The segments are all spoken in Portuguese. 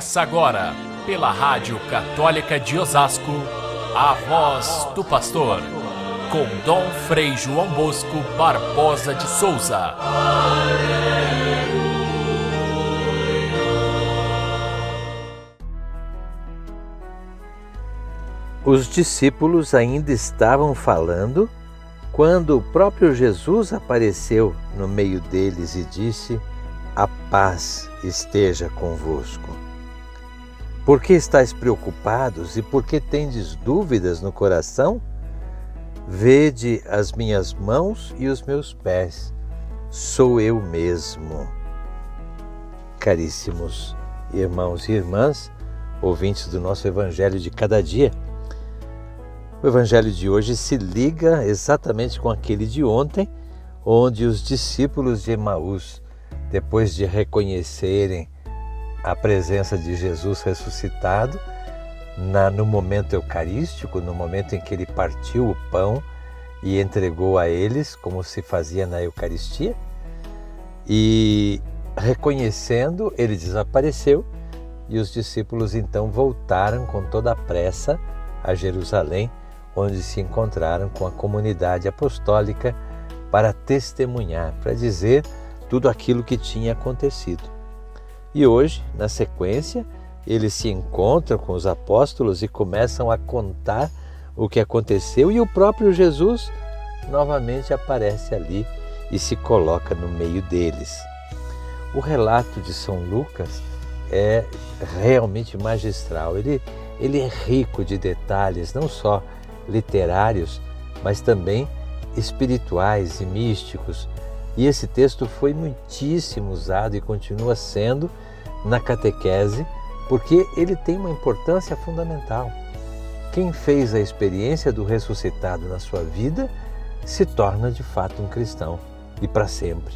Começa agora, pela Rádio Católica de Osasco, a voz do pastor, com Dom Frei João Bosco Barbosa de Souza. Os discípulos ainda estavam falando quando o próprio Jesus apareceu no meio deles e disse: A paz esteja convosco. Por que estáis preocupados e por que tendes dúvidas no coração? Vede as minhas mãos e os meus pés, sou eu mesmo. Caríssimos irmãos e irmãs, ouvintes do nosso Evangelho de cada dia, o Evangelho de hoje se liga exatamente com aquele de ontem, onde os discípulos de Emaús, depois de reconhecerem a presença de Jesus ressuscitado, na, no momento eucarístico, no momento em que ele partiu o pão e entregou a eles, como se fazia na Eucaristia, e reconhecendo, ele desapareceu e os discípulos então voltaram com toda a pressa a Jerusalém onde se encontraram com a comunidade apostólica para testemunhar, para dizer tudo aquilo que tinha acontecido. E hoje, na sequência, eles se encontram com os apóstolos e começam a contar o que aconteceu, e o próprio Jesus novamente aparece ali e se coloca no meio deles. O relato de São Lucas é realmente magistral. Ele, ele é rico de detalhes, não só literários, mas também espirituais e místicos. E esse texto foi muitíssimo usado e continua sendo na catequese, porque ele tem uma importância fundamental. Quem fez a experiência do ressuscitado na sua vida se torna de fato um cristão e para sempre.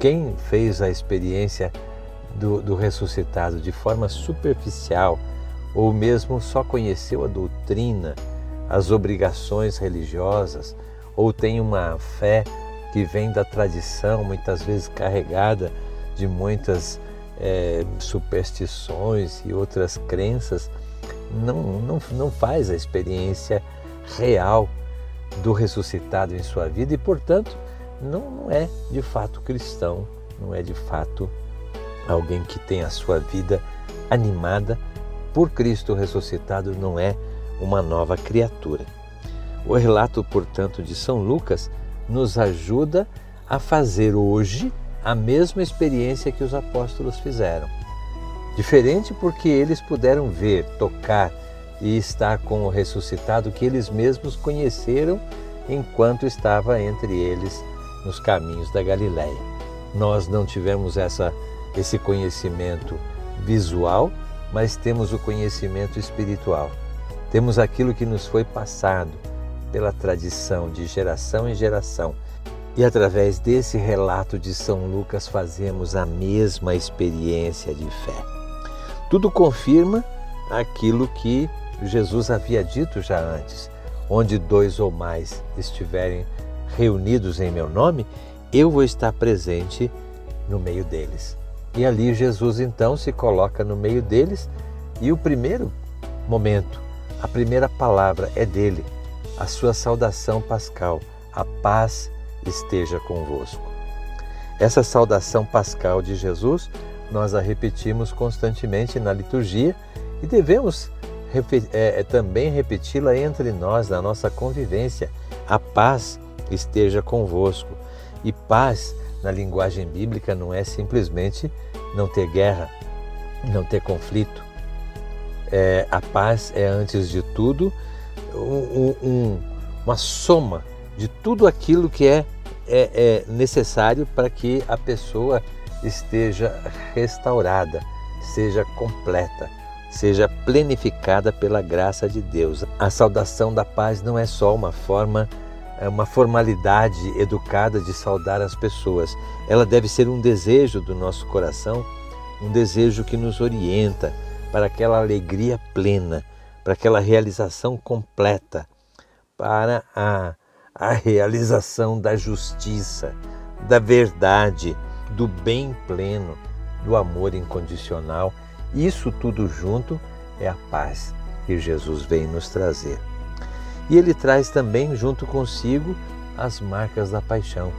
Quem fez a experiência do, do ressuscitado de forma superficial ou mesmo só conheceu a doutrina, as obrigações religiosas ou tem uma fé que vem da tradição, muitas vezes carregada de muitas é, superstições e outras crenças, não, não, não faz a experiência real do ressuscitado em sua vida e, portanto, não, não é de fato cristão, não é de fato alguém que tem a sua vida animada por Cristo ressuscitado, não é uma nova criatura. O relato, portanto, de São Lucas nos ajuda a fazer hoje a mesma experiência que os apóstolos fizeram. Diferente porque eles puderam ver, tocar e estar com o ressuscitado que eles mesmos conheceram enquanto estava entre eles nos caminhos da Galiléia. Nós não tivemos essa, esse conhecimento visual, mas temos o conhecimento espiritual. Temos aquilo que nos foi passado pela tradição de geração em geração. E através desse relato de São Lucas fazemos a mesma experiência de fé. Tudo confirma aquilo que Jesus havia dito já antes: onde dois ou mais estiverem reunidos em meu nome, eu vou estar presente no meio deles. E ali Jesus então se coloca no meio deles e o primeiro momento a primeira palavra é dele, a sua saudação pascal, a paz esteja convosco. Essa saudação pascal de Jesus nós a repetimos constantemente na liturgia e devemos é, é, também repeti-la entre nós, na nossa convivência. A paz esteja convosco. E paz, na linguagem bíblica, não é simplesmente não ter guerra, não ter conflito, é, a paz é, antes de tudo, um, um, uma soma de tudo aquilo que é, é, é necessário para que a pessoa esteja restaurada, seja completa, seja plenificada pela graça de Deus. A saudação da paz não é só uma forma, é uma formalidade educada de saudar as pessoas. Ela deve ser um desejo do nosso coração, um desejo que nos orienta, para aquela alegria plena, para aquela realização completa, para a, a realização da justiça, da verdade, do bem pleno, do amor incondicional Isso tudo junto é a paz que Jesus vem nos trazer. E ele traz também junto consigo as marcas da paixão.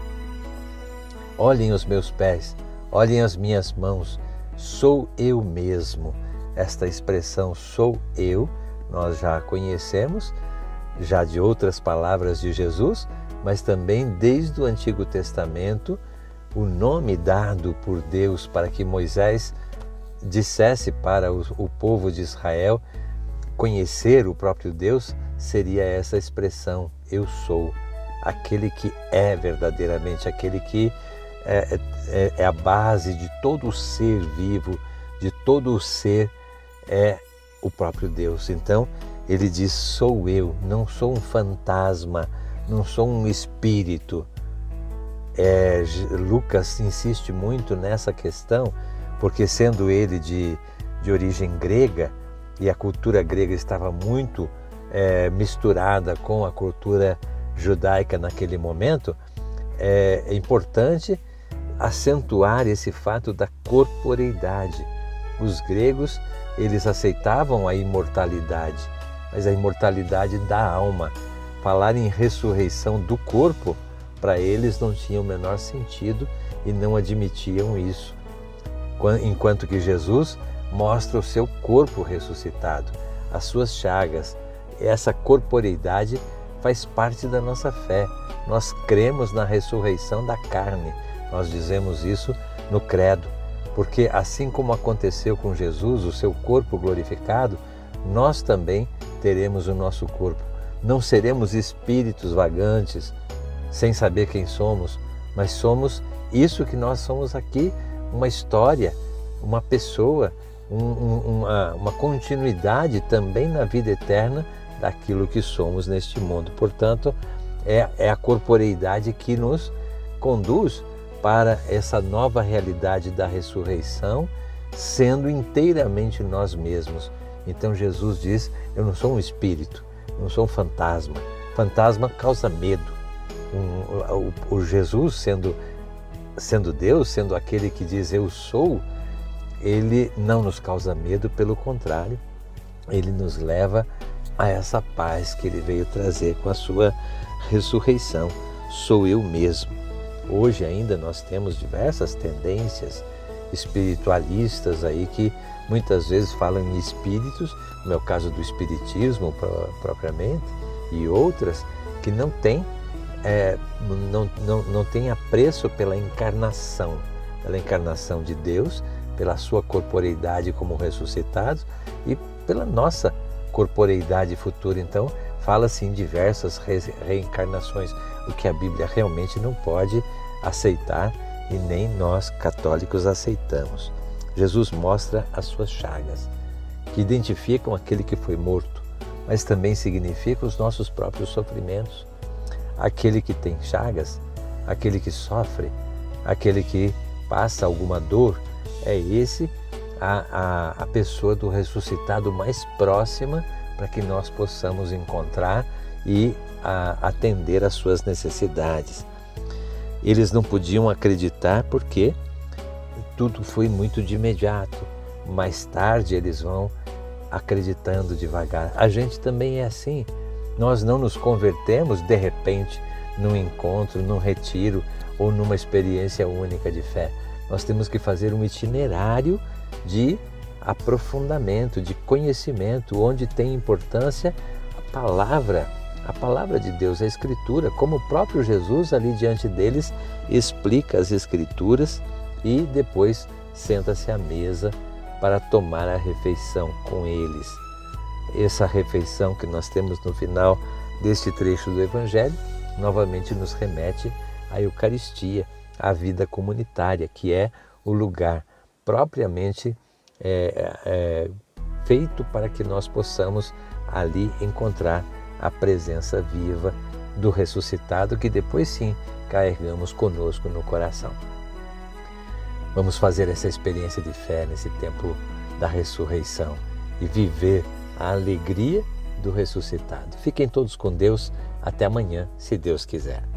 Olhem os meus pés, olhem as minhas mãos, sou eu mesmo. Esta expressão sou eu, nós já conhecemos, já de outras palavras de Jesus, mas também desde o Antigo Testamento, o nome dado por Deus para que Moisés dissesse para o, povo de Israel conhecer o próprio Deus seria essa expressão: Eu sou, aquele que é verdadeiramente, aquele que é, é, é a base de todo o ser vivo, de todo o ser, é o próprio Deus. Então, ele diz: Sou eu, não sou um fantasma, não sou um espírito. É, Lucas insiste muito nessa questão, porque sendo ele de, de origem grega, e a cultura grega estava muito é, misturada com a cultura judaica naquele momento, é, é importante acentuar esse fato da corporeidade. Os gregos, eles aceitavam a imortalidade, mas a imortalidade da alma. Falar em ressurreição do corpo, para eles não tinha o menor sentido e não admitiam isso. Enquanto que Jesus mostra o seu corpo ressuscitado, as suas chagas. Essa corporeidade faz parte da nossa fé. Nós cremos na ressurreição da carne. Nós dizemos isso no Credo, porque assim como aconteceu com Jesus, o seu corpo glorificado, nós também teremos o nosso corpo. Não seremos espíritos vagantes, sem saber quem somos, mas somos isso que nós somos aqui, uma história, uma pessoa, um, um, uma, uma continuidade também na vida eterna daquilo que somos neste mundo. Portanto, é, é a corporeidade que nos conduz para essa nova realidade da ressurreição, sendo inteiramente nós mesmos. Então Jesus diz: Eu não sou um espírito, não sou um fantasma. Fantasma causa medo. Um, o, o, Jesus, sendo, sendo Deus, sendo aquele que diz Eu sou, ele não nos causa medo, pelo contrário, ele nos leva a essa paz que ele veio trazer com a sua ressurreição. Sou eu mesmo. Hoje ainda nós temos diversas tendências espiritualistas aí que muitas vezes falam em espíritos, no meu caso do espiritismo propriamente, e outras que não têm é, não, não, não tem apreço pela encarnação, pela encarnação de Deus, pela sua corporeidade como ressuscitados e pela nossa corporeidade futura. Então, fala-se em diversas reencarnações, o que a Bíblia realmente não pode aceitar e nem nós católicos aceitamos. Jesus mostra as suas chagas, que identificam aquele que foi morto, mas também significam os nossos próprios sofrimentos. Aquele que tem chagas, aquele que sofre, aquele que passa alguma dor, é esse a, a, a pessoa do ressuscitado mais próxima para que nós possamos encontrar e a, atender às suas necessidades. Eles não podiam acreditar porque tudo foi muito de imediato. Mais tarde eles vão acreditando devagar. A gente também é assim. Nós não nos convertemos de repente num encontro, num retiro ou numa experiência única de fé. Nós temos que fazer um itinerário de aprofundamento, de conhecimento, onde tem importância a palavra, a palavra de Deus, a Escritura, como o próprio Jesus ali diante deles explica as Escrituras e depois senta-se à mesa para tomar a refeição com eles. Essa refeição que nós temos no final deste trecho do Evangelho novamente nos remete à Eucaristia, à vida comunitária, que é o lugar propriamente é, feito para que nós possamos ali encontrar a presença viva do ressuscitado que depois sim carregamos conosco no coração. Vamos fazer essa experiência de fé nesse tempo da ressurreição e viver a alegria do ressuscitado. Fiquem todos com Deus. Até amanhã, se Deus quiser.